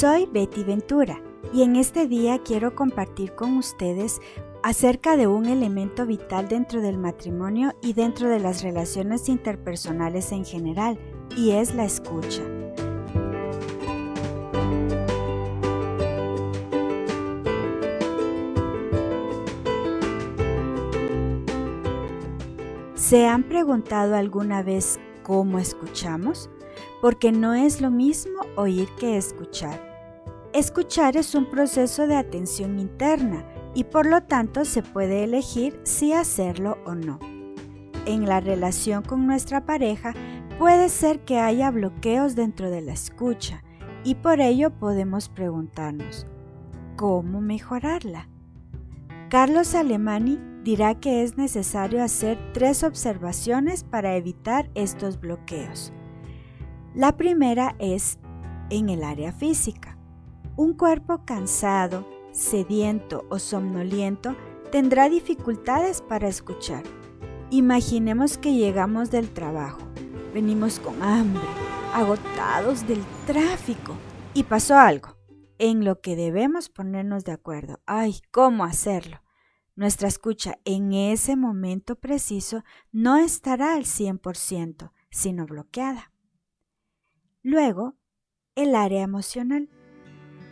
Soy Betty Ventura y en este día quiero compartir con ustedes acerca de un elemento vital dentro del matrimonio y dentro de las relaciones interpersonales en general, y es la escucha. ¿Se han preguntado alguna vez cómo escuchamos? Porque no es lo mismo oír que escuchar. Escuchar es un proceso de atención interna y por lo tanto se puede elegir si hacerlo o no. En la relación con nuestra pareja puede ser que haya bloqueos dentro de la escucha y por ello podemos preguntarnos, ¿cómo mejorarla? Carlos Alemani dirá que es necesario hacer tres observaciones para evitar estos bloqueos. La primera es en el área física. Un cuerpo cansado, sediento o somnoliento tendrá dificultades para escuchar. Imaginemos que llegamos del trabajo, venimos con hambre, agotados del tráfico y pasó algo en lo que debemos ponernos de acuerdo. Ay, ¿cómo hacerlo? Nuestra escucha en ese momento preciso no estará al 100%, sino bloqueada. Luego, el área emocional.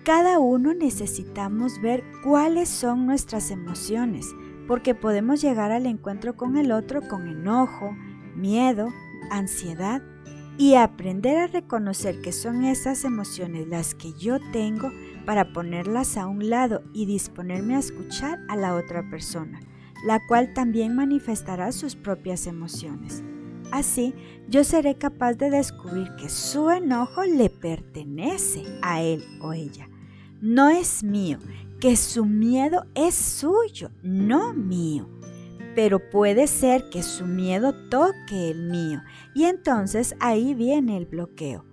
Cada uno necesitamos ver cuáles son nuestras emociones, porque podemos llegar al encuentro con el otro con enojo, miedo, ansiedad y aprender a reconocer que son esas emociones las que yo tengo para ponerlas a un lado y disponerme a escuchar a la otra persona, la cual también manifestará sus propias emociones. Así, yo seré capaz de descubrir que su enojo le pertenece a él o ella. No es mío, que su miedo es suyo, no mío. Pero puede ser que su miedo toque el mío y entonces ahí viene el bloqueo.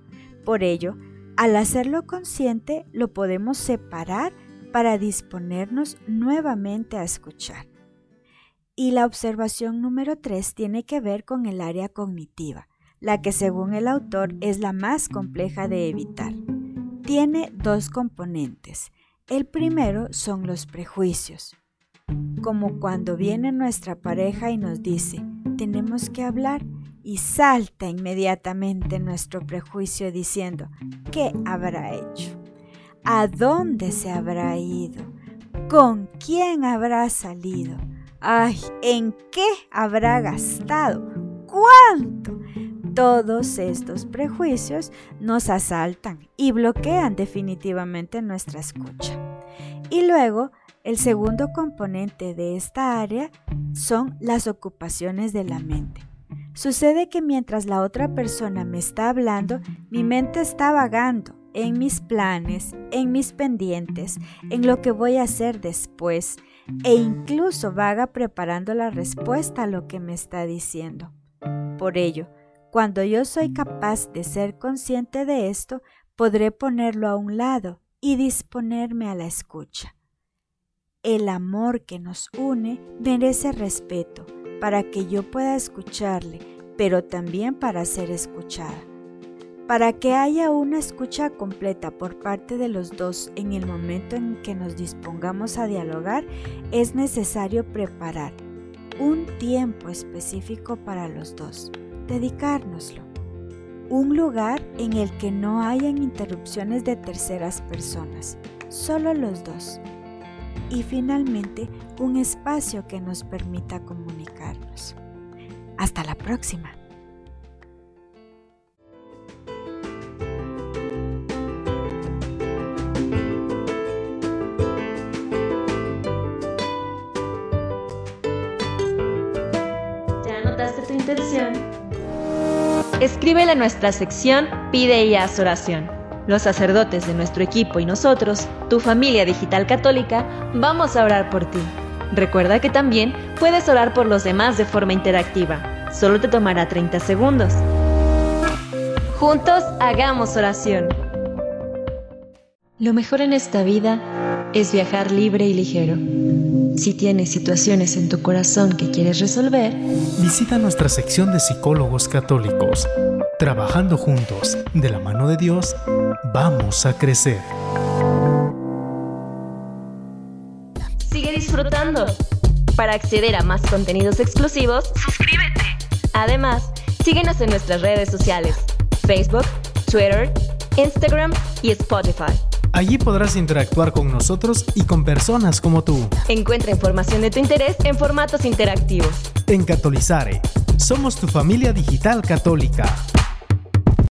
Por ello, al hacerlo consciente, lo podemos separar para disponernos nuevamente a escuchar. Y la observación número 3 tiene que ver con el área cognitiva, la que según el autor es la más compleja de evitar. Tiene dos componentes. El primero son los prejuicios, como cuando viene nuestra pareja y nos dice, tenemos que hablar y salta inmediatamente nuestro prejuicio diciendo, ¿qué habrá hecho? ¿A dónde se habrá ido? ¿Con quién habrá salido? Ay, ¿en qué habrá gastado? ¿Cuánto? Todos estos prejuicios nos asaltan y bloquean definitivamente nuestra escucha. Y luego, el segundo componente de esta área son las ocupaciones de la mente. Sucede que mientras la otra persona me está hablando, mi mente está vagando en mis planes, en mis pendientes, en lo que voy a hacer después e incluso vaga preparando la respuesta a lo que me está diciendo. Por ello, cuando yo soy capaz de ser consciente de esto, podré ponerlo a un lado y disponerme a la escucha. El amor que nos une merece respeto para que yo pueda escucharle, pero también para ser escuchada. Para que haya una escucha completa por parte de los dos en el momento en que nos dispongamos a dialogar, es necesario preparar un tiempo específico para los dos, dedicárnoslo. Un lugar en el que no hayan interrupciones de terceras personas, solo los dos y finalmente un espacio que nos permita comunicarnos. Hasta la próxima. ¿Ya anotaste tu intención? Escríbele a nuestra sección Pide y haz oración los sacerdotes de nuestro equipo y nosotros, tu familia digital católica, vamos a orar por ti. Recuerda que también puedes orar por los demás de forma interactiva. Solo te tomará 30 segundos. Juntos hagamos oración. Lo mejor en esta vida es viajar libre y ligero. Si tienes situaciones en tu corazón que quieres resolver, visita nuestra sección de psicólogos católicos. Trabajando juntos, de la mano de Dios, vamos a crecer. Sigue disfrutando. Para acceder a más contenidos exclusivos, suscríbete. Además, síguenos en nuestras redes sociales, Facebook, Twitter, Instagram y Spotify. Allí podrás interactuar con nosotros y con personas como tú. Encuentra información de tu interés en formatos interactivos. En Catolizare, somos tu familia digital católica.